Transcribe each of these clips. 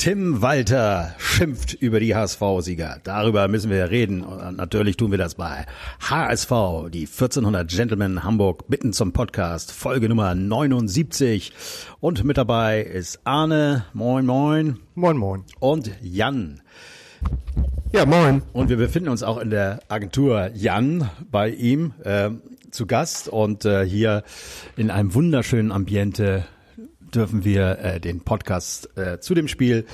Tim Walter schimpft über die HSV-Sieger. Darüber müssen wir reden. Und natürlich tun wir das bei HSV, die 1400 Gentlemen Hamburg bitten zum Podcast, Folge Nummer 79. Und mit dabei ist Arne, moin moin. Moin moin. Und Jan. Ja, moin. Und wir befinden uns auch in der Agentur Jan bei ihm äh, zu Gast und äh, hier in einem wunderschönen Ambiente dürfen wir äh, den Podcast äh, zu dem Spiel,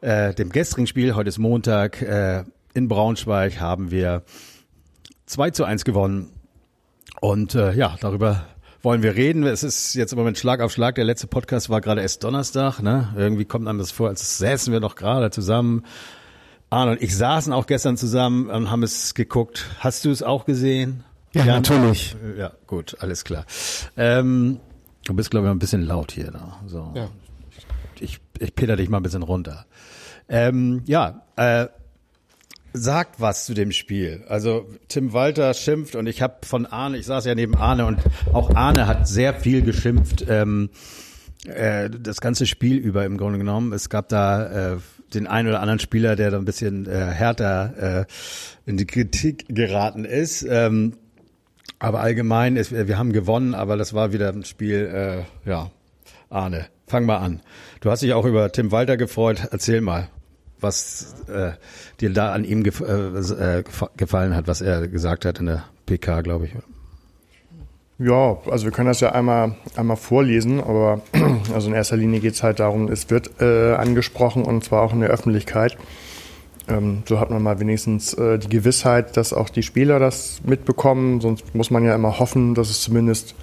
äh, dem gestrigen Spiel, heute ist Montag, äh, in Braunschweig haben wir 2 zu 1 gewonnen. Und äh, ja, darüber wollen wir reden. Es ist jetzt im Moment Schlag auf Schlag. Der letzte Podcast war gerade erst Donnerstag. Ne? Irgendwie kommt einem das vor, als säßen wir noch gerade zusammen. Arne und ich saßen auch gestern zusammen und haben es geguckt. Hast du es auch gesehen? Ja, Jan? natürlich. Ja, gut, alles klar. Ähm, Du bist, glaube ich, ein bisschen laut hier. Ne? So. Ja. Ich, ich peter dich mal ein bisschen runter. Ähm, ja, äh, sagt was zu dem Spiel. Also Tim Walter schimpft und ich habe von Arne, ich saß ja neben Arne und auch Arne hat sehr viel geschimpft. Ähm, äh, das ganze Spiel über im Grunde genommen. Es gab da äh, den einen oder anderen Spieler, der da ein bisschen äh, härter äh, in die Kritik geraten ist. Ähm, aber allgemein, ist, wir haben gewonnen, aber das war wieder ein Spiel, äh, ja, Arne, fang mal an. Du hast dich auch über Tim Walter gefreut. Erzähl mal, was äh, dir da an ihm gef äh, gefallen hat, was er gesagt hat in der PK, glaube ich. Ja, also wir können das ja einmal, einmal vorlesen, aber also in erster Linie geht es halt darum, es wird äh, angesprochen und zwar auch in der Öffentlichkeit. Ähm, so hat man mal wenigstens äh, die Gewissheit, dass auch die Spieler das mitbekommen. Sonst muss man ja immer hoffen, dass es zumindest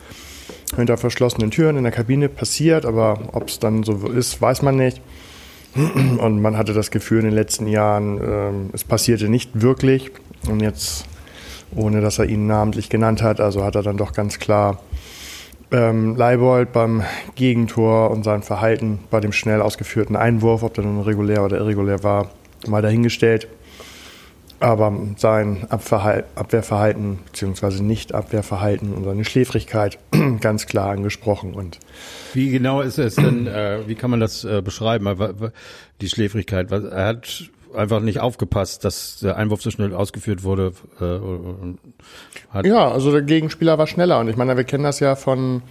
hinter verschlossenen Türen in der Kabine passiert. Aber ob es dann so ist, weiß man nicht. Und man hatte das Gefühl in den letzten Jahren, äh, es passierte nicht wirklich. Und jetzt, ohne dass er ihn namentlich genannt hat, also hat er dann doch ganz klar ähm, Leibold beim Gegentor und sein Verhalten bei dem schnell ausgeführten Einwurf, ob der nun regulär oder irregulär war, mal dahingestellt. Aber sein Abwehrverhalten bzw. Nicht-Abwehrverhalten und seine Schläfrigkeit ganz klar angesprochen. Und wie genau ist es denn, äh, wie kann man das äh, beschreiben, die Schläfrigkeit? Er hat einfach nicht aufgepasst, dass der Einwurf so schnell ausgeführt wurde. Äh, ja, also der Gegenspieler war schneller. Und ich meine, wir kennen das ja von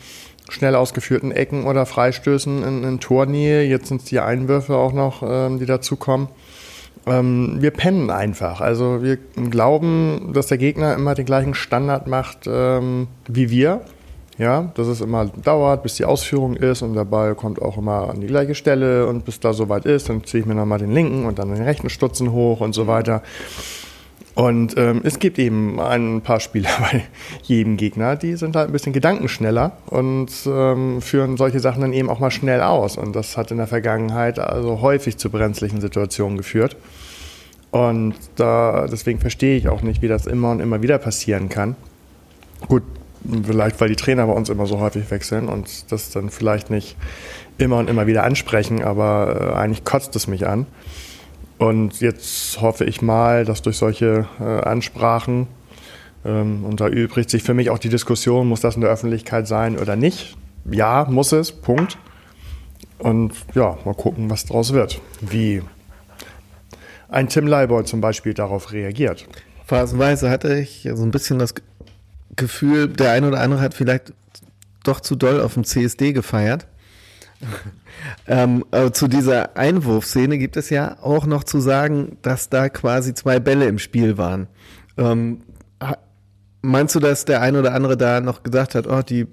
schnell ausgeführten Ecken oder Freistößen in, in Tornähe. Jetzt sind es die Einwürfe auch noch, ähm, die dazukommen. Ähm, wir pennen einfach. Also wir glauben, dass der Gegner immer den gleichen Standard macht ähm, wie wir. Ja, dass es immer dauert, bis die Ausführung ist und der Ball kommt auch immer an die gleiche Stelle und bis da soweit ist, dann ziehe ich mir nochmal den linken und dann den rechten Stutzen hoch und so weiter. Und ähm, es gibt eben ein paar Spieler bei jedem Gegner, die sind halt ein bisschen gedankenschneller und ähm, führen solche Sachen dann eben auch mal schnell aus. Und das hat in der Vergangenheit also häufig zu brenzlichen Situationen geführt. Und da, deswegen verstehe ich auch nicht, wie das immer und immer wieder passieren kann. Gut, vielleicht weil die Trainer bei uns immer so häufig wechseln und das dann vielleicht nicht immer und immer wieder ansprechen, aber äh, eigentlich kotzt es mich an. Und jetzt hoffe ich mal, dass durch solche äh, Ansprachen, ähm, und da übrigt sich für mich auch die Diskussion, muss das in der Öffentlichkeit sein oder nicht? Ja, muss es, Punkt. Und ja, mal gucken, was daraus wird. Wie ein Tim Leibold zum Beispiel darauf reagiert. Phasenweise hatte ich so ein bisschen das Gefühl, der eine oder andere hat vielleicht doch zu doll auf dem CSD gefeiert. Ähm, äh, zu dieser Einwurfszene gibt es ja auch noch zu sagen, dass da quasi zwei Bälle im Spiel waren. Ähm, meinst du, dass der eine oder andere da noch gesagt hat, oh, die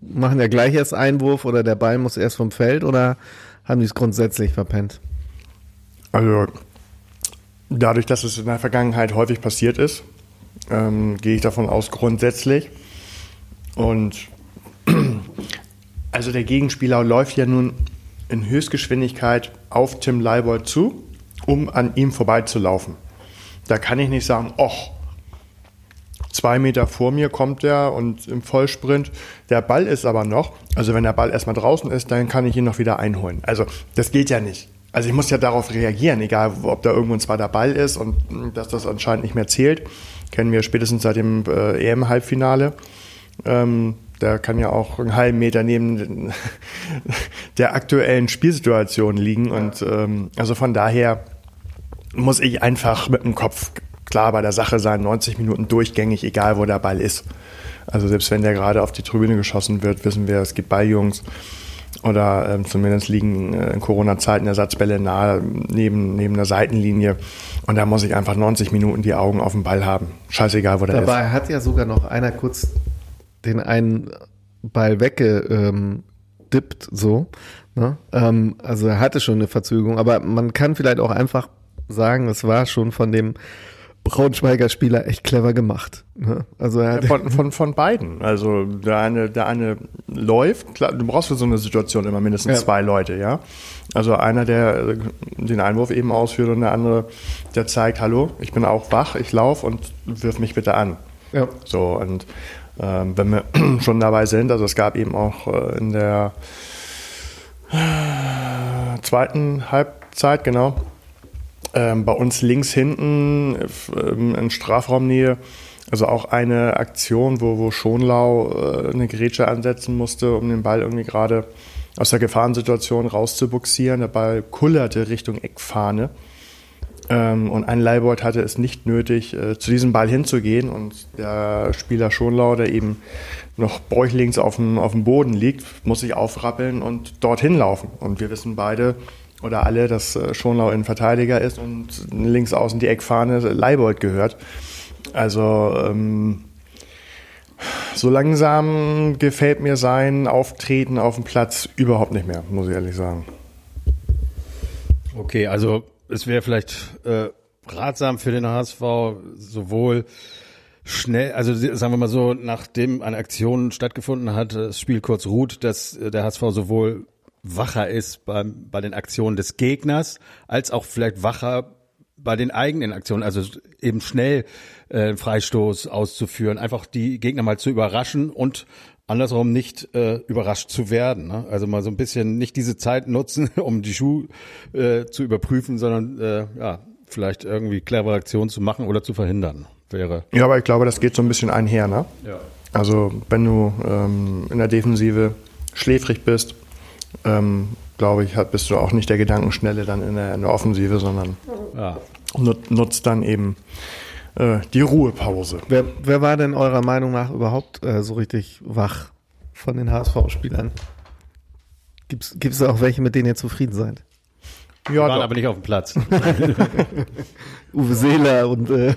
machen ja gleich erst Einwurf oder der Ball muss erst vom Feld oder haben die es grundsätzlich verpennt? Also dadurch, dass es in der Vergangenheit häufig passiert ist, ähm, gehe ich davon aus, grundsätzlich. Und also der Gegenspieler läuft ja nun in Höchstgeschwindigkeit auf Tim Leibold zu, um an ihm vorbeizulaufen. Da kann ich nicht sagen, och, zwei Meter vor mir kommt er und im Vollsprint. Der Ball ist aber noch, also wenn der Ball erstmal draußen ist, dann kann ich ihn noch wieder einholen. Also das geht ja nicht. Also ich muss ja darauf reagieren, egal ob da irgendwo ein zweiter Ball ist und dass das anscheinend nicht mehr zählt. Kennen wir spätestens seit dem äh, EM-Halbfinale. Ähm, der kann ja auch einen halben Meter neben der aktuellen Spielsituation liegen. Und ähm, also von daher muss ich einfach mit dem Kopf klar bei der Sache sein, 90 Minuten durchgängig, egal wo der Ball ist. Also selbst wenn der gerade auf die Tribüne geschossen wird, wissen wir, es gibt Balljungs oder ähm, zumindest liegen äh, in Corona-Zeiten Ersatzbälle nahe neben, neben der Seitenlinie. Und da muss ich einfach 90 Minuten die Augen auf dem Ball haben. Scheißegal, wo der Dabei ist. Dabei hat ja sogar noch einer kurz den einen Ball weggedippt, ähm, so. Ne? Ähm, also er hatte schon eine Verzögerung, aber man kann vielleicht auch einfach sagen, es war schon von dem Braunschweiger Spieler echt clever gemacht. Ne? Also er ja, von, von, von beiden. Also der eine, der eine läuft, klar, du brauchst für so eine Situation immer mindestens ja. zwei Leute, ja. Also einer, der den Einwurf eben ausführt und der andere, der zeigt, hallo, ich bin auch wach, ich laufe und wirf mich bitte an. Ja. So, und ähm, wenn wir schon dabei sind, also es gab eben auch äh, in der äh, zweiten Halbzeit, genau, ähm, bei uns links hinten ähm, in Strafraumnähe, also auch eine Aktion, wo, wo Schonlau äh, eine Grätsche ansetzen musste, um den Ball irgendwie gerade aus der Gefahrensituation rauszubuxieren. Der Ball kullerte Richtung Eckfahne. Ähm, und ein Leibold hatte es nicht nötig, äh, zu diesem Ball hinzugehen. Und der Spieler Schonlau, der eben noch bäuchlings auf dem, auf dem Boden liegt, muss sich aufrappeln und dorthin laufen. Und wir wissen beide, oder alle, dass äh, Schonlau ein Verteidiger ist und links außen die Eckfahne Leibold gehört. Also ähm, so langsam gefällt mir sein Auftreten auf dem Platz überhaupt nicht mehr, muss ich ehrlich sagen. Okay, also es wäre vielleicht äh, ratsam für den HSV sowohl schnell, also sagen wir mal so, nachdem eine Aktion stattgefunden hat, das Spiel kurz ruht, dass der HSV sowohl wacher ist beim, bei den Aktionen des Gegners, als auch vielleicht wacher bei den eigenen Aktionen, also eben schnell äh, Freistoß auszuführen, einfach die Gegner mal zu überraschen und andersrum nicht äh, überrascht zu werden. Ne? Also mal so ein bisschen nicht diese Zeit nutzen, um die Schuhe äh, zu überprüfen, sondern äh, ja, vielleicht irgendwie clevere Aktionen zu machen oder zu verhindern wäre. Ja, aber ich glaube, das geht so ein bisschen einher. Ne? Ja. Also wenn du ähm, in der Defensive schläfrig bist, ähm, glaube ich, hat, bist du auch nicht der Gedankenschnelle dann in der, in der Offensive, sondern ja. nutzt dann eben äh, die Ruhepause. Wer, wer war denn eurer Meinung nach überhaupt äh, so richtig wach von den HSV-Spielern? Gibt es auch welche, mit denen ihr zufrieden seid? Ja, Die waren doch. aber nicht auf dem Platz. Uwe Seeler und äh,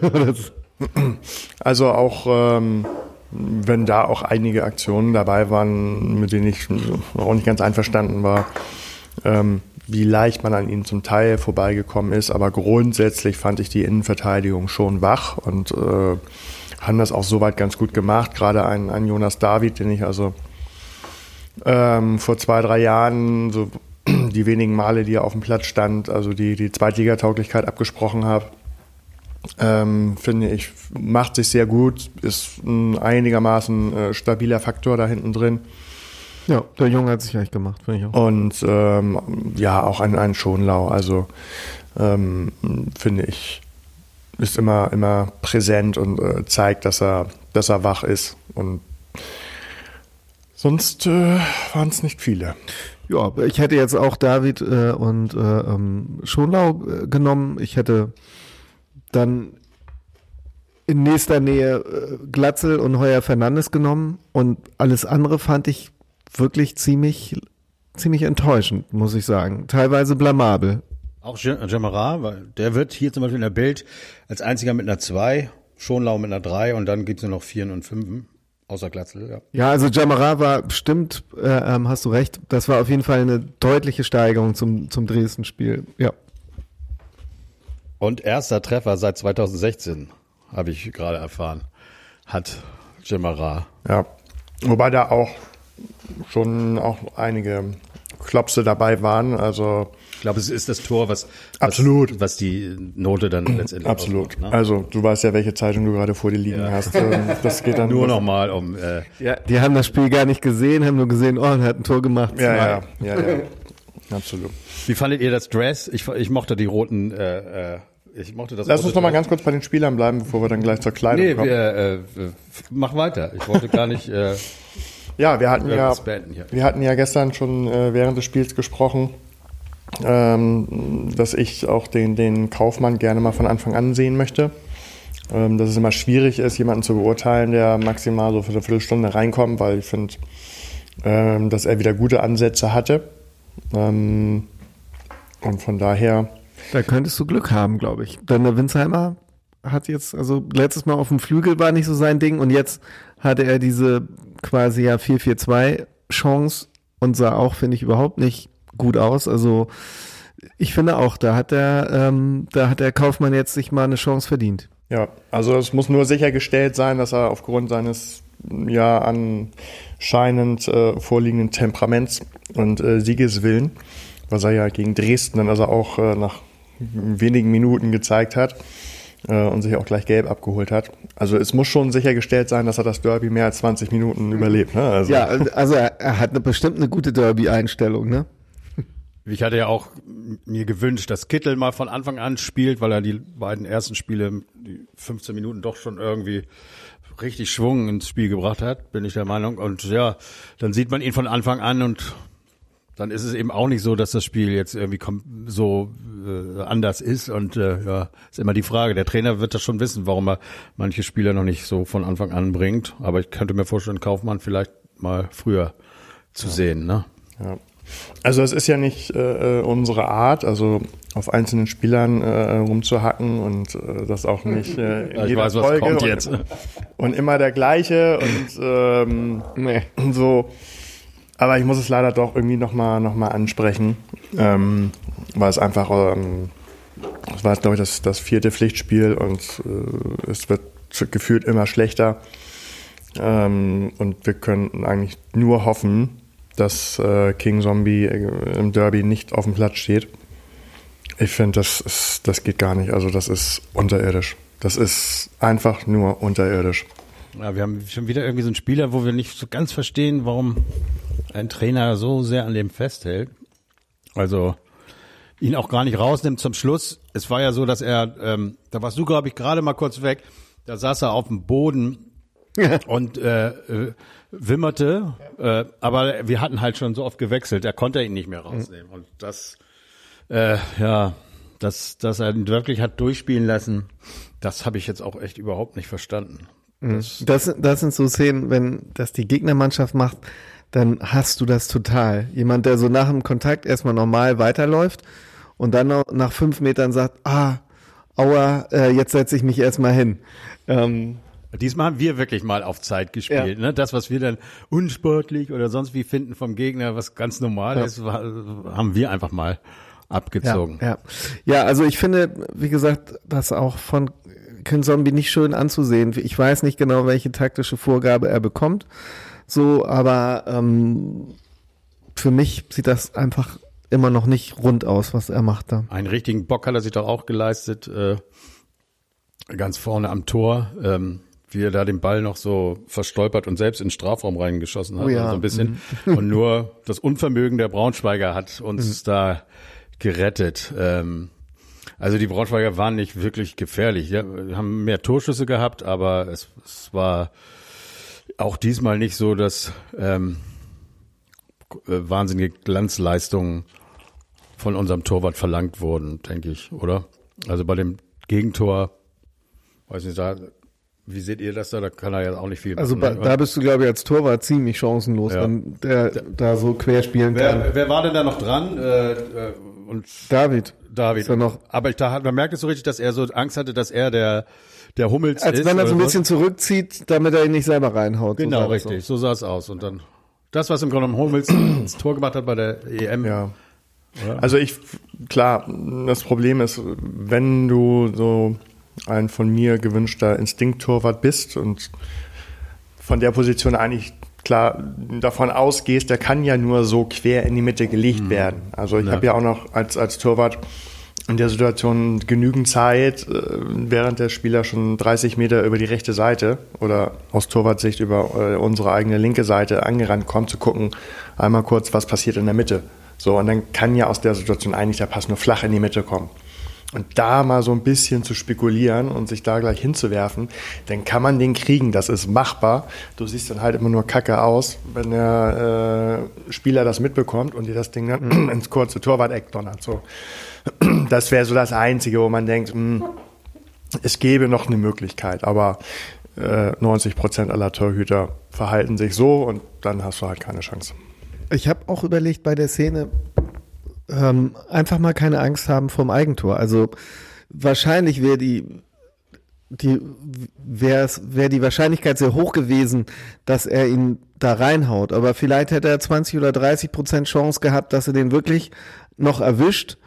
also auch ähm, wenn da auch einige Aktionen dabei waren, mit denen ich auch nicht ganz einverstanden war. Ähm, wie leicht man an ihnen zum Teil vorbeigekommen ist. Aber grundsätzlich fand ich die Innenverteidigung schon wach und äh, haben das auch soweit ganz gut gemacht. Gerade ein, ein Jonas David, den ich also ähm, vor zwei, drei Jahren so die wenigen Male, die er auf dem Platz stand, also die, die Zweitligatauglichkeit abgesprochen habe, ähm, finde ich, macht sich sehr gut, ist ein einigermaßen äh, stabiler Faktor da hinten drin. Ja, der Junge hat sich echt gemacht, finde ich auch. Und ähm, ja, auch ein, ein Schonlau. Also ähm, finde ich, ist immer, immer präsent und äh, zeigt, dass er, dass er wach ist. Und sonst äh, waren es nicht viele. Ja, ich hätte jetzt auch David äh, und äh, ähm, Schonlau äh, genommen. Ich hätte dann in nächster Nähe äh, Glatzel und Heuer Fernandes genommen und alles andere fand ich wirklich ziemlich, ziemlich enttäuschend, muss ich sagen. Teilweise blamabel. Auch Jamara, weil der wird hier zum Beispiel in der Bild als einziger mit einer 2, Schonlau mit einer 3 und dann gibt's nur noch 4 und 5. Außer Glatzel, ja. Ja, also Jamara war, stimmt, äh, ähm, hast du recht. Das war auf jeden Fall eine deutliche Steigerung zum, zum Dresden-Spiel, ja. Und erster Treffer seit 2016, habe ich gerade erfahren, hat Jamara. Ja, wobei da auch schon auch einige Klopse dabei waren. Also ich glaube, es ist das Tor, was absolut, was, was die Note dann letztendlich absolut. Ausmacht, ne? Also du weißt ja, welche Zeitung du gerade vor dir liegen ja. hast. Ähm, das geht dann nur nochmal um. Äh ja, die haben das Spiel gar nicht gesehen, haben nur gesehen, oh, er hat ein Tor gemacht. Ja, ja, ja, ja, absolut. Wie fandet ihr das Dress? Ich, ich mochte die roten. Äh, äh, ich mochte das. Lass uns noch mal ganz kurz bei den Spielern bleiben, bevor wir dann gleich zur Kleidung nee, kommen. Nee, äh, mach weiter. Ich wollte gar nicht. Äh, Ja, wir hatten ja, wir hatten ja gestern schon äh, während des Spiels gesprochen, ähm, dass ich auch den, den Kaufmann gerne mal von Anfang an sehen möchte. Ähm, dass es immer schwierig ist, jemanden zu beurteilen, der maximal so für eine Viertelstunde reinkommt, weil ich finde, ähm, dass er wieder gute Ansätze hatte. Ähm, und von daher. Da könntest du Glück haben, glaube ich. Denn der Winsheimer hat jetzt, also letztes Mal auf dem Flügel war nicht so sein Ding und jetzt hatte er diese quasi ja 4-4-2 Chance und sah auch, finde ich, überhaupt nicht gut aus. Also ich finde auch, da hat der, ähm, da hat der Kaufmann jetzt sich mal eine Chance verdient. Ja, also es muss nur sichergestellt sein, dass er aufgrund seines ja anscheinend äh, vorliegenden Temperaments und äh, Siegeswillen, was er ja gegen Dresden dann also auch äh, nach wenigen Minuten gezeigt hat äh, und sich auch gleich gelb abgeholt hat. Also es muss schon sichergestellt sein, dass er das Derby mehr als 20 Minuten überlebt. Ne? Also. Ja, also er, er hat eine, bestimmt eine gute Derby-Einstellung, ne? Ich hatte ja auch mir gewünscht, dass Kittel mal von Anfang an spielt, weil er die beiden ersten Spiele, die 15 Minuten doch schon irgendwie richtig Schwung ins Spiel gebracht hat, bin ich der Meinung. Und ja, dann sieht man ihn von Anfang an und dann ist es eben auch nicht so, dass das Spiel jetzt irgendwie so äh, anders ist. Und äh, ja, ist immer die Frage. Der Trainer wird das schon wissen, warum er manche Spieler noch nicht so von Anfang an bringt. Aber ich könnte mir vorstellen, Kaufmann vielleicht mal früher zu ja. sehen. Ne? Ja. Also es ist ja nicht äh, äh, unsere Art, also auf einzelnen Spielern äh, rumzuhacken und äh, das auch nicht äh, in ja, jeder weiß, Folge und, jetzt. und immer der gleiche und ähm, nee. so. Aber ich muss es leider doch irgendwie nochmal noch mal ansprechen, ähm, weil es einfach, ähm, es war glaube ich das, das vierte Pflichtspiel und äh, es wird gefühlt immer schlechter. Ähm, und wir können eigentlich nur hoffen, dass äh, King Zombie äh, im Derby nicht auf dem Platz steht. Ich finde, das, das geht gar nicht. Also das ist unterirdisch. Das ist einfach nur unterirdisch. Ja, wir haben schon wieder irgendwie so einen Spieler, wo wir nicht so ganz verstehen, warum ein Trainer so sehr an dem festhält. Also ihn auch gar nicht rausnimmt zum Schluss. Es war ja so, dass er, ähm, da warst du, glaube ich, gerade mal kurz weg, da saß er auf dem Boden und äh, äh, wimmerte, äh, aber wir hatten halt schon so oft gewechselt, er konnte ihn nicht mehr rausnehmen. Und das, äh, ja, dass, dass er ihn wirklich hat durchspielen lassen, das habe ich jetzt auch echt überhaupt nicht verstanden. Mhm. Das, das, das sind so Szenen, wenn das die Gegnermannschaft macht, dann hast du das total. Jemand, der so nach dem Kontakt erstmal normal weiterläuft und dann nach fünf Metern sagt, ah, aua, äh, jetzt setze ich mich erstmal hin. Ähm, Diesmal haben wir wirklich mal auf Zeit gespielt. Ja. Ne? Das, was wir dann unsportlich oder sonst wie finden vom Gegner, was ganz normal ja. ist, haben wir einfach mal abgezogen. Ja, ja. ja, also ich finde, wie gesagt, das auch von Ken Zombie nicht schön anzusehen. Ich weiß nicht genau, welche taktische Vorgabe er bekommt. So, aber ähm, für mich sieht das einfach immer noch nicht rund aus, was er macht da. Einen richtigen Bock hat er sich doch auch geleistet, äh, ganz vorne am Tor. Ähm, wie er da den Ball noch so verstolpert und selbst in den Strafraum reingeschossen hat, oh ja. so ein bisschen. Mhm. Und nur das Unvermögen der Braunschweiger hat uns mhm. da gerettet. Ähm, also die Braunschweiger waren nicht wirklich gefährlich. Ja, haben mehr Torschüsse gehabt, aber es, es war auch diesmal nicht so, dass ähm, äh, wahnsinnige Glanzleistungen von unserem Torwart verlangt wurden, denke ich, oder? Also bei dem Gegentor, weiß nicht, da wie seht ihr das da? Da kann er ja auch nicht viel also machen. Also da bist du, glaube ich, als Torwart ziemlich chancenlos, ja. wenn der da so quer spielen wer, kann. Wer war denn da noch dran? Äh, äh und David. David. Ist er noch Aber ich, da, man merkt es so richtig, dass er so Angst hatte, dass er der der Hummels Als ist. wenn er so ein bisschen was? zurückzieht, damit er ihn nicht selber reinhaut. Genau, so richtig. So sah es aus. Und dann das, was im Grunde genommen Hummels ins Tor gemacht hat bei der EM. Ja. ja. Also ich, klar, das Problem ist, wenn du so ein von mir gewünschter Instinkttorwart bist und von der Position eigentlich klar davon ausgehst, der kann ja nur so quer in die Mitte gelegt mhm. werden. Also ich ja. habe ja auch noch als, als Torwart in der Situation genügend Zeit, äh, während der Spieler schon 30 Meter über die rechte Seite oder aus Torwartsicht über äh, unsere eigene linke Seite angerannt kommt, zu gucken, einmal kurz, was passiert in der Mitte. So, und dann kann ja aus der Situation eigentlich der Pass nur flach in die Mitte kommen. Und da mal so ein bisschen zu spekulieren und sich da gleich hinzuwerfen, dann kann man den kriegen. Das ist machbar. Du siehst dann halt immer nur kacke aus, wenn der äh, Spieler das mitbekommt und dir das Ding dann ins kurze Torwart-Eck donnert. So. Das wäre so das Einzige, wo man denkt, mh, hm, es gäbe noch eine Möglichkeit. Aber äh, 90 Prozent aller Torhüter verhalten sich so und dann hast du halt keine Chance. Ich habe auch überlegt bei der Szene, ähm, einfach mal keine Angst haben vom Eigentor. Also wahrscheinlich wäre die die wäre wär die Wahrscheinlichkeit sehr hoch gewesen, dass er ihn da reinhaut. Aber vielleicht hätte er 20 oder 30 Prozent Chance gehabt, dass er den wirklich noch erwischt.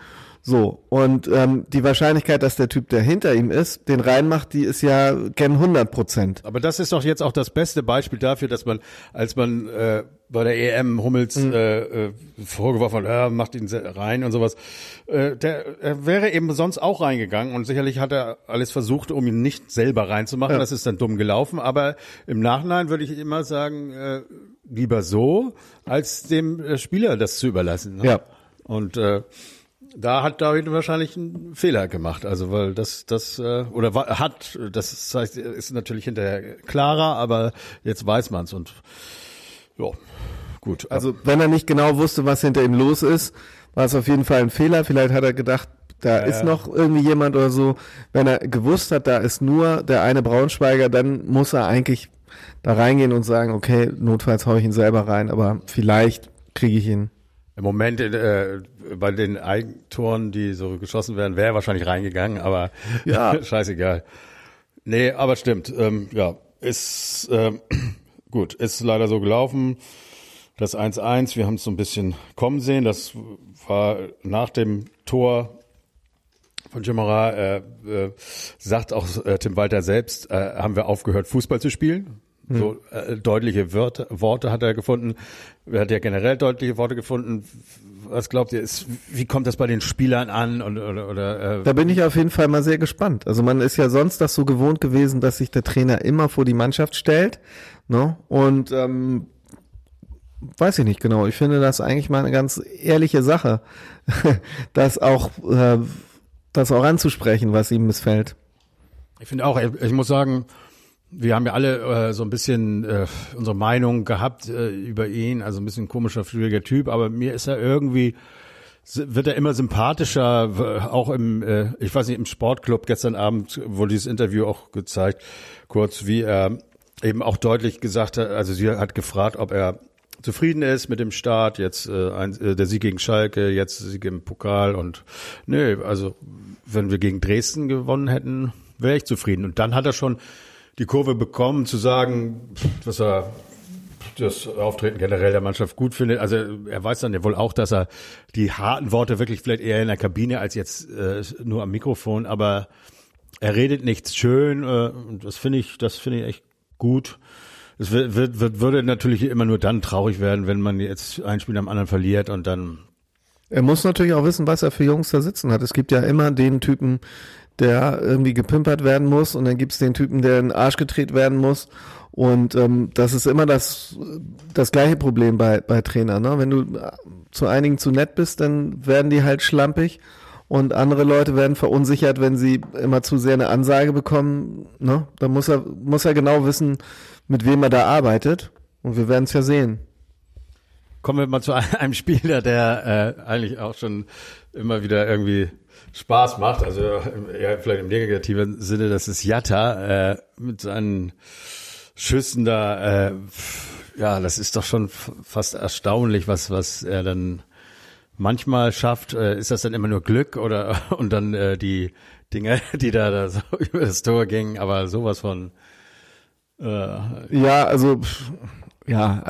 So, und ähm, die Wahrscheinlichkeit, dass der Typ, der hinter ihm ist, den reinmacht, die ist ja gern 100 Prozent. Aber das ist doch jetzt auch das beste Beispiel dafür, dass man, als man äh, bei der EM Hummels mhm. äh, äh, vorgeworfen hat, ja, macht ihn rein und sowas, äh, der er wäre eben sonst auch reingegangen und sicherlich hat er alles versucht, um ihn nicht selber reinzumachen. Ja. Das ist dann dumm gelaufen, aber im Nachhinein würde ich immer sagen, äh, lieber so, als dem äh, Spieler das zu überlassen. Ne? Ja. Und äh, da hat David wahrscheinlich einen Fehler gemacht, also weil das das äh, oder hat das heißt ist natürlich hinterher klarer, aber jetzt weiß man's und ja gut. Also wenn er nicht genau wusste, was hinter ihm los ist, war es auf jeden Fall ein Fehler. Vielleicht hat er gedacht, da ja, ist noch irgendwie jemand oder so. Wenn er gewusst hat, da ist nur der eine Braunschweiger, dann muss er eigentlich da reingehen und sagen, okay, notfalls hau ich ihn selber rein, aber vielleicht kriege ich ihn im Moment äh, bei den Eigentoren, die so geschossen werden, wäre er wahrscheinlich reingegangen, aber ja. scheißegal. Nee, aber stimmt. Ähm, ja, ist ähm, gut, ist leider so gelaufen. Das 1-1, wir haben es so ein bisschen kommen sehen. Das war nach dem Tor von Jimara, äh, äh, sagt auch äh, Tim Walter selbst, äh, haben wir aufgehört, Fußball zu spielen. So äh, deutliche Wörter, Worte hat er gefunden. Er hat ja generell deutliche Worte gefunden. Was glaubt ihr, ist, wie kommt das bei den Spielern an? Und, oder, oder, äh, da bin ich auf jeden Fall mal sehr gespannt. Also man ist ja sonst das so gewohnt gewesen, dass sich der Trainer immer vor die Mannschaft stellt. Ne? Und ähm, weiß ich nicht genau. Ich finde das eigentlich mal eine ganz ehrliche Sache, das auch, äh, das auch anzusprechen, was ihm missfällt. Ich finde auch, ich muss sagen, wir haben ja alle äh, so ein bisschen äh, unsere Meinung gehabt äh, über ihn, also ein bisschen komischer, schwieriger Typ, aber mir ist er irgendwie wird er immer sympathischer, auch im, äh, ich weiß nicht, im Sportclub gestern Abend wurde dieses Interview auch gezeigt, kurz, wie er eben auch deutlich gesagt hat, also sie hat gefragt, ob er zufrieden ist mit dem Start, jetzt äh, ein, äh, der Sieg gegen Schalke, jetzt Sieg im Pokal und nö, also wenn wir gegen Dresden gewonnen hätten, wäre ich zufrieden. Und dann hat er schon die Kurve bekommen, zu sagen, dass er das Auftreten generell der Mannschaft gut findet. Also er weiß dann ja wohl auch, dass er die harten Worte wirklich vielleicht eher in der Kabine als jetzt äh, nur am Mikrofon, aber er redet nichts schön. Äh, das finde ich, das finde ich echt gut. Es wird, wird, wird, würde natürlich immer nur dann traurig werden, wenn man jetzt ein Spiel am anderen verliert und dann. Er muss natürlich auch wissen, was er für Jungs da sitzen hat. Es gibt ja immer den Typen, der irgendwie gepimpert werden muss und dann gibt's den Typen, der in den Arsch gedreht werden muss. Und ähm, das ist immer das, das gleiche Problem bei, bei Trainern. Ne? Wenn du zu einigen zu nett bist, dann werden die halt schlampig und andere Leute werden verunsichert, wenn sie immer zu sehr eine Ansage bekommen. Ne? Da muss er, muss er genau wissen, mit wem er da arbeitet. Und wir werden es ja sehen. Kommen wir mal zu einem Spieler, der äh, eigentlich auch schon immer wieder irgendwie Spaß macht, also ja, vielleicht im negativen Sinne, das ist Jatta äh, mit seinen Schüssen da, äh, ja, das ist doch schon fast erstaunlich, was was er dann manchmal schafft. Äh, ist das dann immer nur Glück oder und dann äh, die Dinge, die da, da so über das Tor gingen, aber sowas von äh, ja, also ja,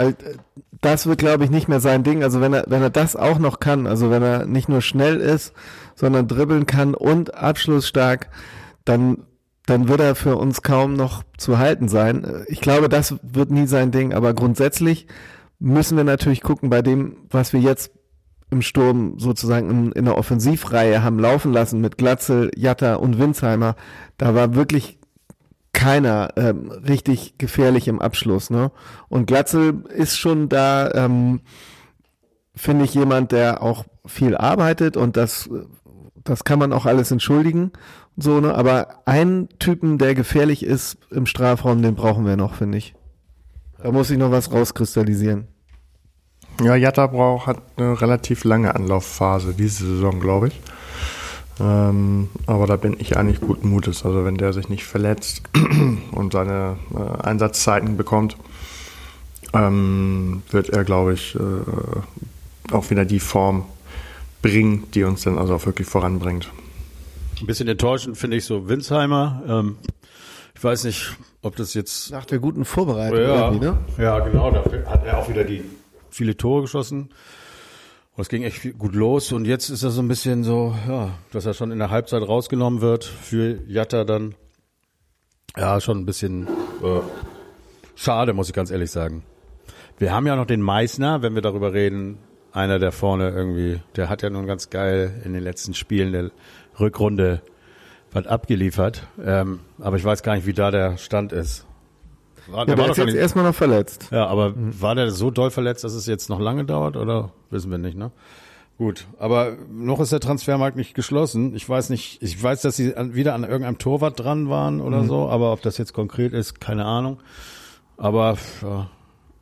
das wird glaube ich nicht mehr sein Ding. Also wenn er wenn er das auch noch kann, also wenn er nicht nur schnell ist, sondern dribbeln kann und abschlussstark, dann, dann wird er für uns kaum noch zu halten sein. Ich glaube, das wird nie sein Ding, aber grundsätzlich müssen wir natürlich gucken bei dem, was wir jetzt im Sturm sozusagen in, in der Offensivreihe haben laufen lassen mit Glatzel, Jatta und Winsheimer. Da war wirklich keiner ähm, richtig gefährlich im Abschluss. Ne? Und Glatzel ist schon da, ähm, finde ich, jemand, der auch viel arbeitet und das das kann man auch alles entschuldigen. So, ne? Aber einen Typen, der gefährlich ist im Strafraum, den brauchen wir noch, finde ich. Da muss ich noch was rauskristallisieren. Ja, Jatta braucht hat eine relativ lange Anlaufphase diese Saison, glaube ich. Ähm, aber da bin ich eigentlich guten Mutes. Also wenn der sich nicht verletzt und seine äh, Einsatzzeiten bekommt, ähm, wird er, glaube ich, äh, auch wieder die Form bringen, die uns dann also auch wirklich voranbringt. Ein bisschen enttäuschend finde ich so Winsheimer. Ähm, ich weiß nicht, ob das jetzt nach der guten Vorbereitung ja, ne? Ja, genau. Da hat er auch wieder die viele Tore geschossen. Und es ging echt gut los. Und jetzt ist er so ein bisschen so, ja, dass er schon in der Halbzeit rausgenommen wird für Jatta dann. Ja, schon ein bisschen äh, schade, muss ich ganz ehrlich sagen. Wir haben ja noch den Meißner, wenn wir darüber reden, einer der vorne irgendwie, der hat ja nun ganz geil in den letzten Spielen der Rückrunde was abgeliefert. Ähm, aber ich weiß gar nicht, wie da der Stand ist. War, ja, der war ist jetzt erstmal noch verletzt. Ja, aber mhm. war der so doll verletzt, dass es jetzt noch lange dauert oder wissen wir nicht, ne? Gut, aber noch ist der Transfermarkt nicht geschlossen. Ich weiß nicht, ich weiß, dass sie an, wieder an irgendeinem Torwart dran waren oder mhm. so, aber ob das jetzt konkret ist, keine Ahnung. Aber ja,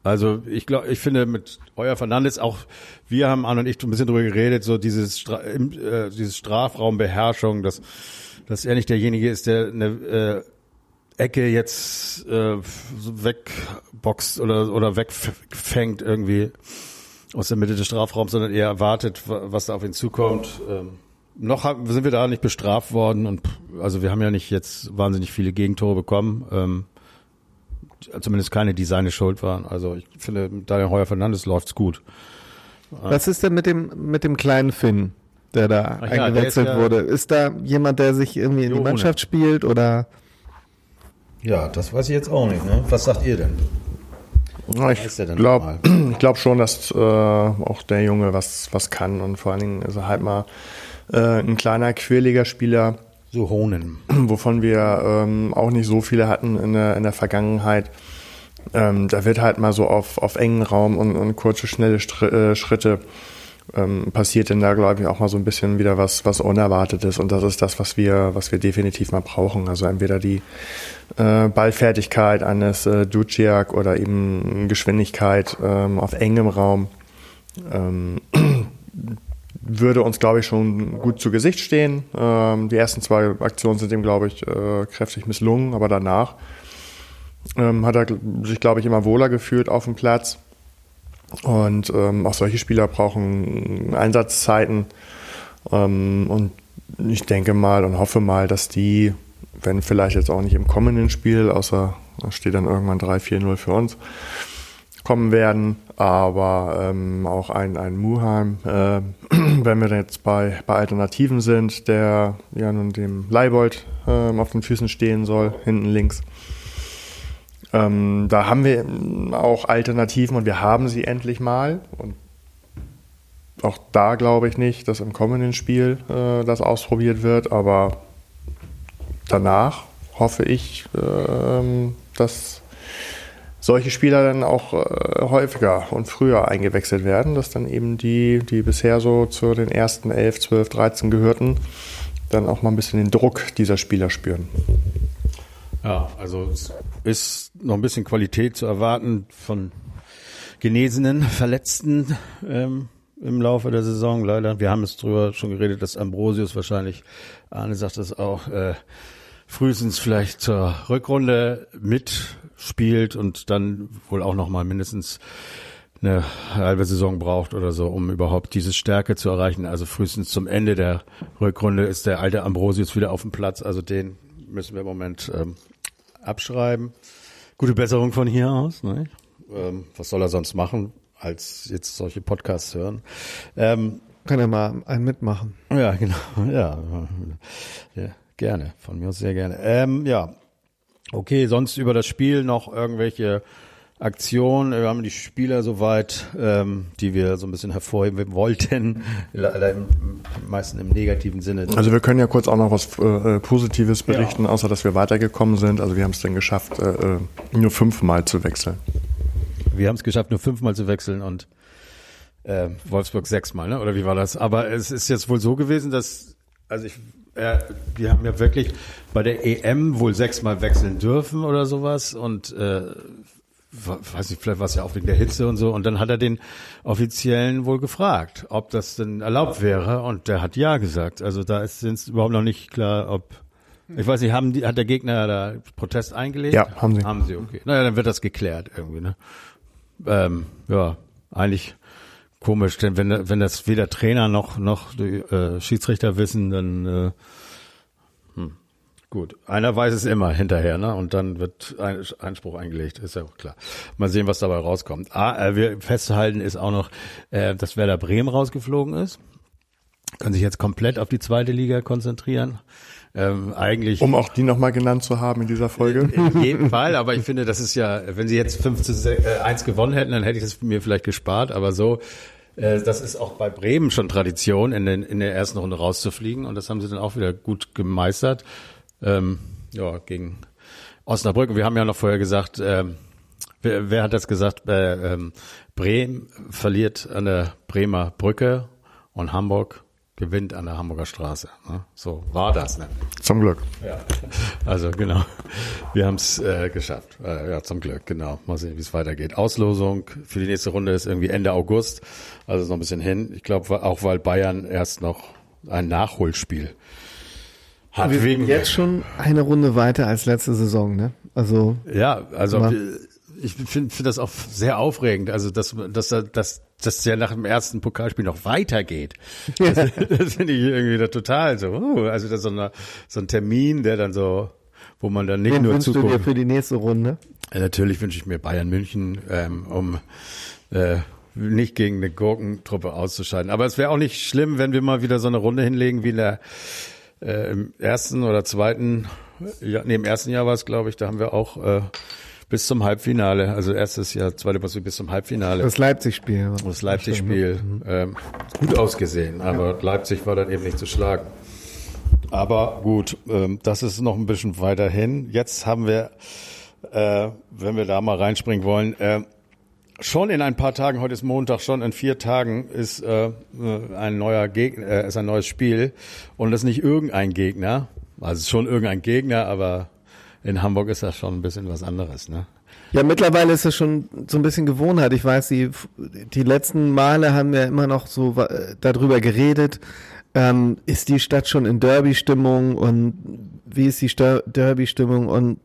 also ich glaube, ich finde mit Euer Fernandes auch, wir haben Arne und ich ein bisschen drüber geredet, so dieses, Stra äh, dieses Strafraumbeherrschung, dass, dass er nicht derjenige ist, der eine äh, Ecke jetzt äh, wegboxt oder, oder wegfängt irgendwie aus der Mitte des Strafraums, sondern eher erwartet, was da auf ihn zukommt. Ähm, noch haben, sind wir da nicht bestraft worden und also wir haben ja nicht jetzt wahnsinnig viele Gegentore bekommen. Ähm, zumindest keine, die seine Schuld waren. Also ich finde, mit Daniel Heuer Fernandes läuft's gut. Was ist denn mit dem, mit dem kleinen Finn, der da Ach eingewechselt ja, ist wurde? Ist da jemand, der sich irgendwie in die Mannschaft spielt oder? Ja, das weiß ich jetzt auch nicht. Ne? Was sagt ihr denn? Ja, ich glaube glaub schon, dass äh, auch der Junge was, was kann und vor allen Dingen ist er halt mal äh, ein kleiner, quirliger Spieler, so Hohnen. Wovon wir ähm, auch nicht so viele hatten in der, in der Vergangenheit. Ähm, da wird halt mal so auf, auf engen Raum und, und kurze, schnelle Str äh, Schritte ähm, passiert denn da, glaube ich, auch mal so ein bisschen wieder was, was Unerwartetes. Und das ist das, was wir, was wir definitiv mal brauchen. Also entweder die äh, Ballfertigkeit eines äh, Duciak oder eben Geschwindigkeit ähm, auf engem Raum. Ähm, würde uns, glaube ich, schon gut zu Gesicht stehen. Ähm, die ersten zwei Aktionen sind ihm, glaube ich, äh, kräftig misslungen, aber danach ähm, hat er sich, glaube ich, immer wohler gefühlt auf dem Platz. Und ähm, auch solche Spieler brauchen Einsatzzeiten. Ähm, und ich denke mal und hoffe mal, dass die, wenn vielleicht jetzt auch nicht im kommenden Spiel, außer da steht dann irgendwann 3-4-0 für uns, kommen werden, aber ähm, auch ein, ein Muheim, äh, wenn wir jetzt bei, bei Alternativen sind, der ja nun dem Leibold äh, auf den Füßen stehen soll, hinten links. Ähm, da haben wir auch Alternativen und wir haben sie endlich mal. Und auch da glaube ich nicht, dass im kommenden Spiel äh, das ausprobiert wird, aber danach hoffe ich, äh, dass solche Spieler dann auch äh, häufiger und früher eingewechselt werden, dass dann eben die, die bisher so zu den ersten 11, 12, 13 gehörten, dann auch mal ein bisschen den Druck dieser Spieler spüren. Ja, also es ist noch ein bisschen Qualität zu erwarten von genesenen, Verletzten ähm, im Laufe der Saison. Leider, wir haben es drüber schon geredet, dass Ambrosius wahrscheinlich, Arne sagt das auch, äh, frühestens vielleicht zur Rückrunde mitspielt und dann wohl auch noch mal mindestens eine halbe Saison braucht oder so, um überhaupt diese Stärke zu erreichen. Also frühestens zum Ende der Rückrunde ist der alte Ambrosius wieder auf dem Platz. Also den müssen wir im Moment ähm, abschreiben. Gute Besserung von hier aus. Ne? Ähm, was soll er sonst machen, als jetzt solche Podcasts hören? Ähm, Kann er mal einen mitmachen. Ja, genau. Ja. ja. Gerne, von mir aus sehr gerne. Ähm, ja, okay, sonst über das Spiel noch irgendwelche Aktionen. Wir haben die Spieler soweit, ähm, die wir so ein bisschen hervorheben wollten, leider im, meisten im negativen Sinne. Also wir können ja kurz auch noch was äh, Positives berichten, ja. außer dass wir weitergekommen sind. Also wir haben es dann geschafft, äh, äh, nur fünfmal zu wechseln. Wir haben es geschafft, nur fünfmal zu wechseln und äh, Wolfsburg sechsmal, ne? Oder wie war das? Aber es ist jetzt wohl so gewesen, dass also ich, äh, wir haben ja wirklich bei der EM wohl sechsmal wechseln dürfen oder sowas und äh, weiß nicht, vielleicht war es ja auch wegen der Hitze und so. Und dann hat er den Offiziellen wohl gefragt, ob das denn erlaubt wäre. Und der hat ja gesagt. Also da ist es überhaupt noch nicht klar, ob ich weiß nicht, haben die, hat der Gegner da Protest eingelegt? Ja, haben sie. Haben sie, okay. Naja, dann wird das geklärt irgendwie, ne? Ähm, ja, eigentlich komisch, denn wenn, wenn das weder Trainer noch, noch die äh, Schiedsrichter wissen, dann äh, hm, gut. Einer weiß es immer hinterher, ne? Und dann wird ein Einspruch eingelegt, ist ja auch klar. Mal sehen, was dabei rauskommt. Ah, äh, wir festzuhalten ist auch noch, äh, dass Werder Bremen rausgeflogen ist. Können sich jetzt komplett auf die zweite Liga konzentrieren. Ähm, eigentlich. Um auch die nochmal genannt zu haben in dieser Folge. In jedem Fall, aber ich finde, das ist ja, wenn sie jetzt 5 zu 1 gewonnen hätten, dann hätte ich das mir vielleicht gespart, aber so, äh, das ist auch bei Bremen schon Tradition, in, den, in der ersten Runde rauszufliegen und das haben sie dann auch wieder gut gemeistert. Ähm, ja, gegen Osnabrück. Und wir haben ja noch vorher gesagt, ähm, wer, wer hat das gesagt? Äh, ähm, Bremen verliert an der Bremer Brücke und Hamburg gewinnt an der Hamburger Straße. Ne? So war das. Ne? Zum Glück. Ja, also genau. Wir haben es äh, geschafft. Äh, ja, zum Glück, genau. Mal sehen, wie es weitergeht. Auslosung für die nächste Runde ist irgendwie Ende August. Also ist noch ein bisschen hin. Ich glaube auch, weil Bayern erst noch ein Nachholspiel hat. Wir sind jetzt schon eine Runde weiter als letzte Saison, ne? Also. Ja, also ich finde find das auch sehr aufregend. Also dass, dass, dass dass ja nach dem ersten Pokalspiel noch weitergeht. Das, das finde ich irgendwie da total so. Uh, also das ist so, eine, so ein Termin, der dann so, wo man dann nicht Den nur zuguckt. Du dir für die nächste Runde? Ja, natürlich wünsche ich mir Bayern München, ähm, um äh, nicht gegen eine Gurkentruppe auszuscheiden. Aber es wäre auch nicht schlimm, wenn wir mal wieder so eine Runde hinlegen wie in der äh, im ersten oder zweiten, ja, nee, im ersten Jahr war es, glaube ich, da haben wir auch äh, bis zum Halbfinale, also erstes Jahr, zweite Pass bis zum Halbfinale. Das Leipzig-Spiel. Das Leipzig-Spiel. Ähm, gut ausgesehen, aber ja. Leipzig war dann eben nicht zu schlagen. Aber gut, ähm, das ist noch ein bisschen weiter hin. Jetzt haben wir, äh, wenn wir da mal reinspringen wollen, äh, schon in ein paar Tagen, heute ist Montag, schon in vier Tagen ist äh, ein neuer Gegner, äh, ist ein neues Spiel und das ist nicht irgendein Gegner, also schon irgendein Gegner, aber in Hamburg ist das schon ein bisschen was anderes, ne? Ja, mittlerweile ist es schon so ein bisschen Gewohnheit. Ich weiß, die, die letzten Male haben wir immer noch so äh, darüber geredet. Ähm, ist die Stadt schon in Derby-Stimmung und wie ist die Derby-Stimmung und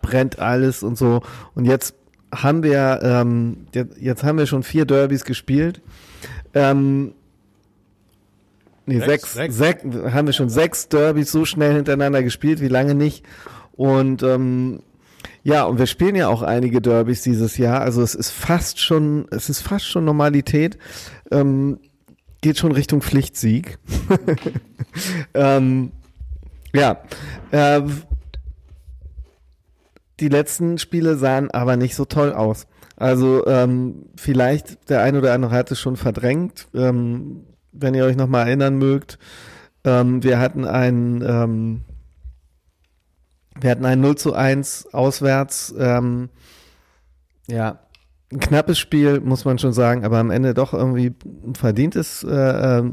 brennt alles und so. Und jetzt haben wir, ähm, jetzt haben wir schon vier Derbys gespielt. Ähm, Nee, sechs, sechs, sechs, haben wir schon sechs Derbys so schnell hintereinander gespielt, wie lange nicht. Und ähm, ja, und wir spielen ja auch einige Derbys dieses Jahr. Also es ist fast schon, es ist fast schon Normalität. Ähm, geht schon Richtung Pflichtsieg. ähm, ja. Äh, die letzten Spiele sahen aber nicht so toll aus. Also ähm, vielleicht der ein oder andere hat es schon verdrängt. Ähm, wenn ihr euch nochmal erinnern mögt, ähm, wir hatten ein, ähm, wir hatten ein 0 zu 1 auswärts, ähm, ja, ein knappes Spiel, muss man schon sagen, aber am Ende doch irgendwie ein verdientes äh, äh,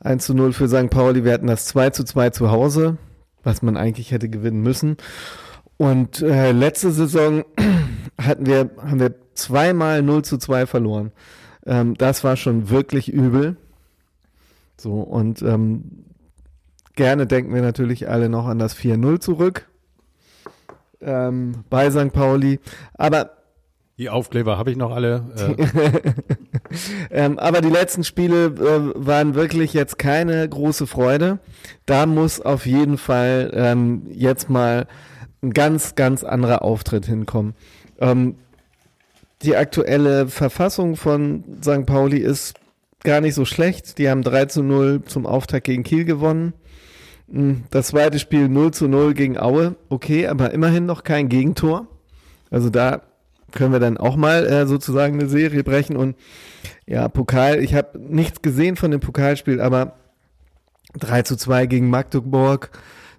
1 zu 0 für St. Pauli. Wir hatten das 2 zu 2 zu Hause, was man eigentlich hätte gewinnen müssen. Und äh, letzte Saison hatten wir, haben wir zweimal 0 zu 2 verloren. Ähm, das war schon wirklich übel. So, und ähm, gerne denken wir natürlich alle noch an das 4-0 zurück ähm, bei St. Pauli. Aber die Aufkleber habe ich noch alle. Äh. ähm, aber die letzten Spiele äh, waren wirklich jetzt keine große Freude. Da muss auf jeden Fall ähm, jetzt mal ein ganz, ganz anderer Auftritt hinkommen. Ähm, die aktuelle Verfassung von St. Pauli ist gar nicht so schlecht. Die haben 3 zu 0 zum Auftakt gegen Kiel gewonnen. Hm, das zweite Spiel 0 zu 0 gegen Aue. Okay, aber immerhin noch kein Gegentor. Also da können wir dann auch mal äh, sozusagen eine Serie brechen. Und ja, Pokal, ich habe nichts gesehen von dem Pokalspiel, aber 3 zu 2 gegen Magdeburg,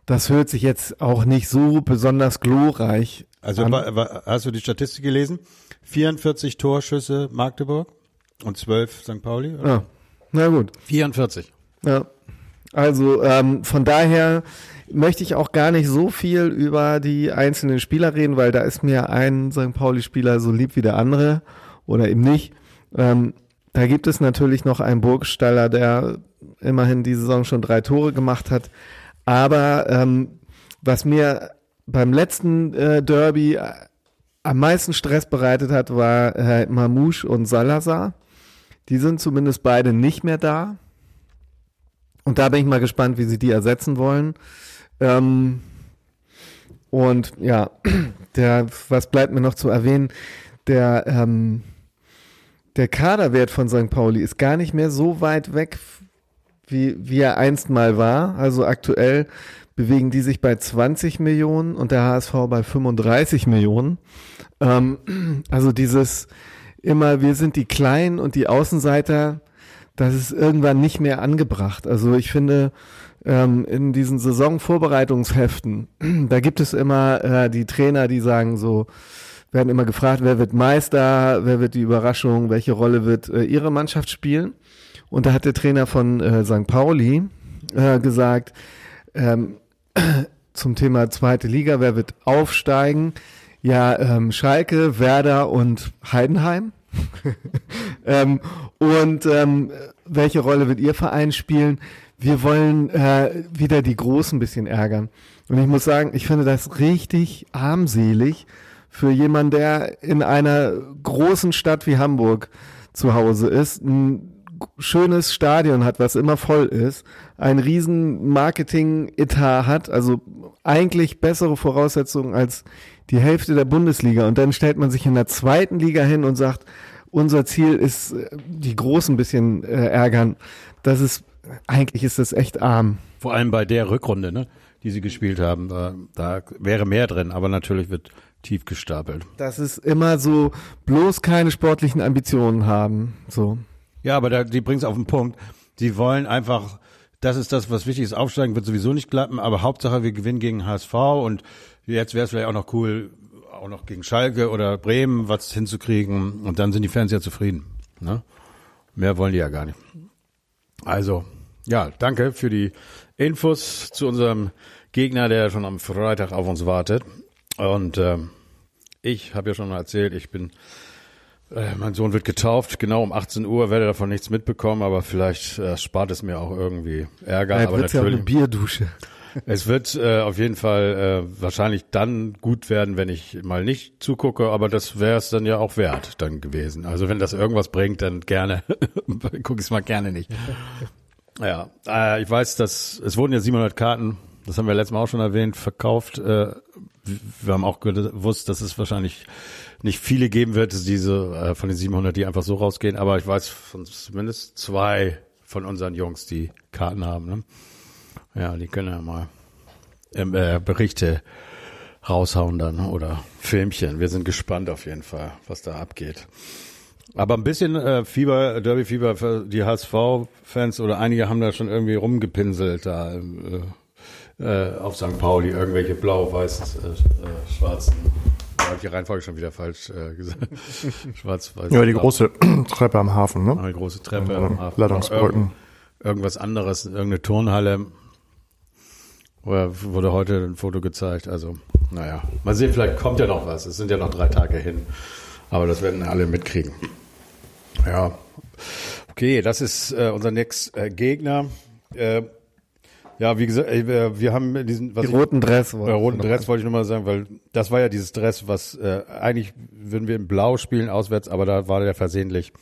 das hört sich jetzt auch nicht so besonders glorreich also an. Also hast du die Statistik gelesen? 44 Torschüsse Magdeburg? Und 12 St. Pauli? Oder? Ja. Na gut. 44. Ja. Also ähm, von daher möchte ich auch gar nicht so viel über die einzelnen Spieler reden, weil da ist mir ein St. Pauli-Spieler so lieb wie der andere oder eben nicht. Ähm, da gibt es natürlich noch einen Burgstaller, der immerhin die Saison schon drei Tore gemacht hat. Aber ähm, was mir beim letzten äh, Derby äh, am meisten Stress bereitet hat, war äh, Mamouche und Salazar. Die sind zumindest beide nicht mehr da. Und da bin ich mal gespannt, wie sie die ersetzen wollen. Ähm, und ja, der, was bleibt mir noch zu erwähnen? Der, ähm, der Kaderwert von St. Pauli ist gar nicht mehr so weit weg, wie, wie er einst mal war. Also aktuell bewegen die sich bei 20 Millionen und der HSV bei 35 Millionen. Ähm, also dieses immer, wir sind die Kleinen und die Außenseiter, das ist irgendwann nicht mehr angebracht. Also ich finde, ähm, in diesen Saisonvorbereitungsheften, da gibt es immer äh, die Trainer, die sagen so, werden immer gefragt, wer wird Meister, wer wird die Überraschung, welche Rolle wird äh, ihre Mannschaft spielen. Und da hat der Trainer von äh, St. Pauli äh, gesagt, ähm, zum Thema zweite Liga, wer wird aufsteigen? Ja, ähm, Schalke, Werder und Heidenheim. ähm, und ähm, welche Rolle wird Ihr Verein spielen? Wir wollen äh, wieder die Großen ein bisschen ärgern. Und ich muss sagen, ich finde das richtig armselig für jemanden, der in einer großen Stadt wie Hamburg zu Hause ist, ein schönes Stadion hat, was immer voll ist, ein riesen Marketing-Etat hat, also eigentlich bessere Voraussetzungen als die Hälfte der Bundesliga. Und dann stellt man sich in der zweiten Liga hin und sagt, unser Ziel ist, äh, die Großen ein bisschen äh, ärgern. Das ist, eigentlich ist das echt arm. Vor allem bei der Rückrunde, ne, die sie gespielt haben, da, da wäre mehr drin, aber natürlich wird tief gestapelt. Das ist immer so, bloß keine sportlichen Ambitionen haben, so. Ja, aber da, die bringt es auf den Punkt. Die wollen einfach, das ist das, was wichtig ist, aufsteigen wird sowieso nicht klappen, aber Hauptsache wir gewinnen gegen HSV und jetzt wäre es vielleicht auch noch cool, auch noch gegen Schalke oder Bremen was hinzukriegen und dann sind die Fans ja zufrieden. Ne? Mehr wollen die ja gar nicht. Also, ja, danke für die Infos zu unserem Gegner, der schon am Freitag auf uns wartet. Und ähm, ich habe ja schon mal erzählt, ich bin äh, mein Sohn wird getauft, genau um 18 Uhr, werde davon nichts mitbekommen, aber vielleicht äh, spart es mir auch irgendwie Ärger. Ja, aber natürlich. Ja eine Bierdusche. Es wird äh, auf jeden Fall äh, wahrscheinlich dann gut werden, wenn ich mal nicht zugucke, aber das wäre es dann ja auch wert dann gewesen. Also wenn das irgendwas bringt, dann gerne. Guck ich es mal gerne nicht. Ja, äh, ich weiß, dass es wurden ja 700 Karten, das haben wir letztes Mal auch schon erwähnt, verkauft. Äh, wir haben auch gewusst, dass es wahrscheinlich nicht viele geben wird, diese äh, von den 700, die einfach so rausgehen. Aber ich weiß von zumindest zwei von unseren Jungs, die Karten haben. Ne? Ja, die können ja mal ähm, äh, Berichte raushauen dann oder Filmchen. Wir sind gespannt auf jeden Fall, was da abgeht. Aber ein bisschen äh, Fieber, Derby-Fieber für die HSV-Fans oder einige haben da schon irgendwie rumgepinselt da äh, äh, auf St. Pauli, irgendwelche blau-weiß, äh, äh, schwarzen habe die Reihenfolge schon wieder falsch äh, gesagt. Schwarz-Weiß. Ja, die große Treppe am Hafen, ne? Die große Treppe ja, am Hafen. Ladungsbrücken. Irgend, irgendwas anderes, irgendeine Turnhalle. Oder wurde heute ein Foto gezeigt. Also, naja, mal sehen, vielleicht kommt ja noch was. Es sind ja noch drei Tage hin. Aber das werden alle mitkriegen. Ja. Okay, das ist äh, unser nächster äh, Gegner. Äh, ja, wie gesagt, äh, wir haben diesen was Die roten Dress. Äh, roten Dress wollte ich nur mal sagen, weil das war ja dieses Dress, was äh, eigentlich würden wir in Blau spielen auswärts, aber da war der versehentlich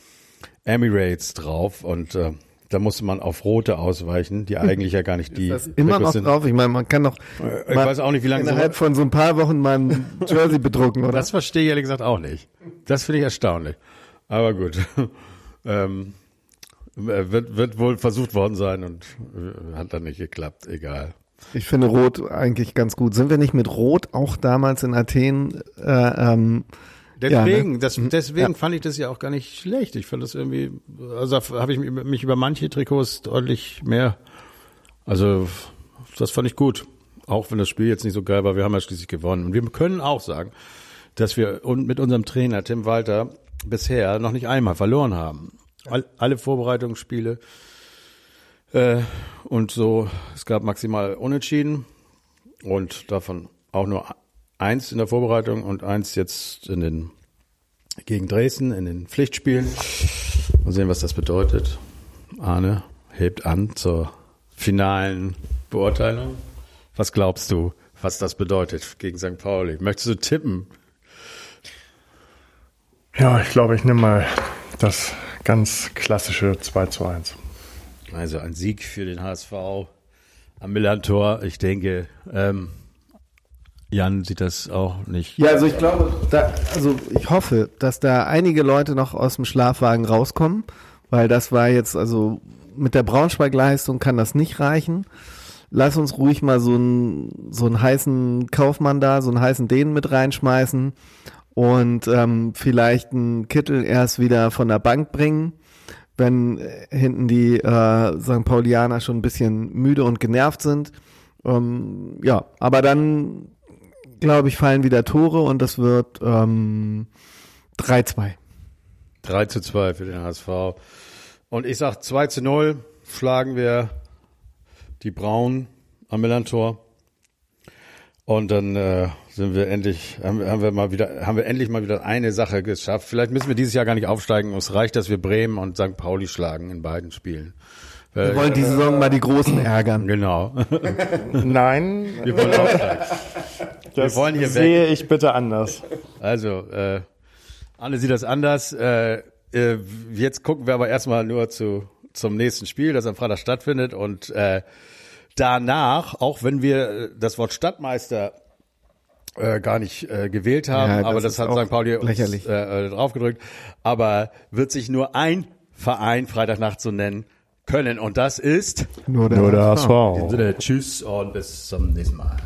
Emirates drauf und äh, da musste man auf rote ausweichen, die eigentlich ja gar nicht die. Ist das immer noch sind. drauf. Ich meine, man kann doch. Äh, ich weiß auch nicht, wie lange innerhalb so von so ein paar Wochen mal ein Jersey bedrucken, oder? Das verstehe ich ehrlich gesagt auch nicht. Das finde ich erstaunlich. Aber gut. ähm, äh, wird, wird wohl versucht worden sein und äh, hat dann nicht geklappt. Egal. Ich finde Rot eigentlich ganz gut. Sind wir nicht mit Rot auch damals in Athen? Äh, ähm, deswegen, ja, ne? das, mhm. deswegen ja. fand ich das ja auch gar nicht schlecht. Ich fand das irgendwie, also habe ich mich über manche Trikots deutlich mehr, also das fand ich gut. Auch wenn das Spiel jetzt nicht so geil war, wir haben ja schließlich gewonnen. Und wir können auch sagen, dass wir mit unserem Trainer Tim Walter bisher noch nicht einmal verloren haben all, alle Vorbereitungsspiele. Äh, und so, es gab maximal Unentschieden und davon auch nur eins in der Vorbereitung und eins jetzt in den gegen Dresden in den Pflichtspielen. Mal sehen, was das bedeutet. Arne hebt an zur finalen Beurteilung. Was glaubst du, was das bedeutet gegen St. Pauli? Möchtest du tippen? Ja, ich glaube, ich nehme mal das ganz klassische 2 zu 1. Also ein Sieg für den HSV am Millantor. Ich denke, ähm, Jan sieht das auch nicht. Ja, also ich glaube, da, also ich hoffe, dass da einige Leute noch aus dem Schlafwagen rauskommen, weil das war jetzt, also mit der Braunschweig-Leistung kann das nicht reichen. Lass uns ruhig mal so einen, so einen heißen Kaufmann da, so einen heißen Dänen mit reinschmeißen und ähm, vielleicht einen Kittel erst wieder von der Bank bringen, wenn hinten die äh, St. Paulianer schon ein bisschen müde und genervt sind. Ähm, ja, aber dann glaube ich, fallen wieder Tore und das wird ähm, 3-2. 3 zu 2 für den HSV. Und ich sag 2 zu 0 schlagen wir die Braun am Millantor. Und dann äh, sind wir endlich, haben, haben wir mal wieder, haben wir endlich mal wieder eine Sache geschafft. Vielleicht müssen wir dieses Jahr gar nicht aufsteigen. Es reicht, dass wir Bremen und St. Pauli schlagen in beiden Spielen. Wir wollen die Saison mal die Großen ärgern. Genau. Nein. Wir wollen aufsteigen. Das wir wollen hier sehe weg. ich bitte anders. Also, äh, Anne sieht das anders. Äh, äh, jetzt gucken wir aber erstmal nur zu, zum nächsten Spiel, das am Freitag stattfindet. Und äh, danach, auch wenn wir äh, das Wort Stadtmeister äh, gar nicht äh, gewählt haben, ja, das aber das hat St. Pauli uns äh, draufgedrückt, aber wird sich nur ein Verein Freitagnacht so nennen können und das ist nur der, nur der HSV. HSV. Tschüss und bis zum nächsten Mal.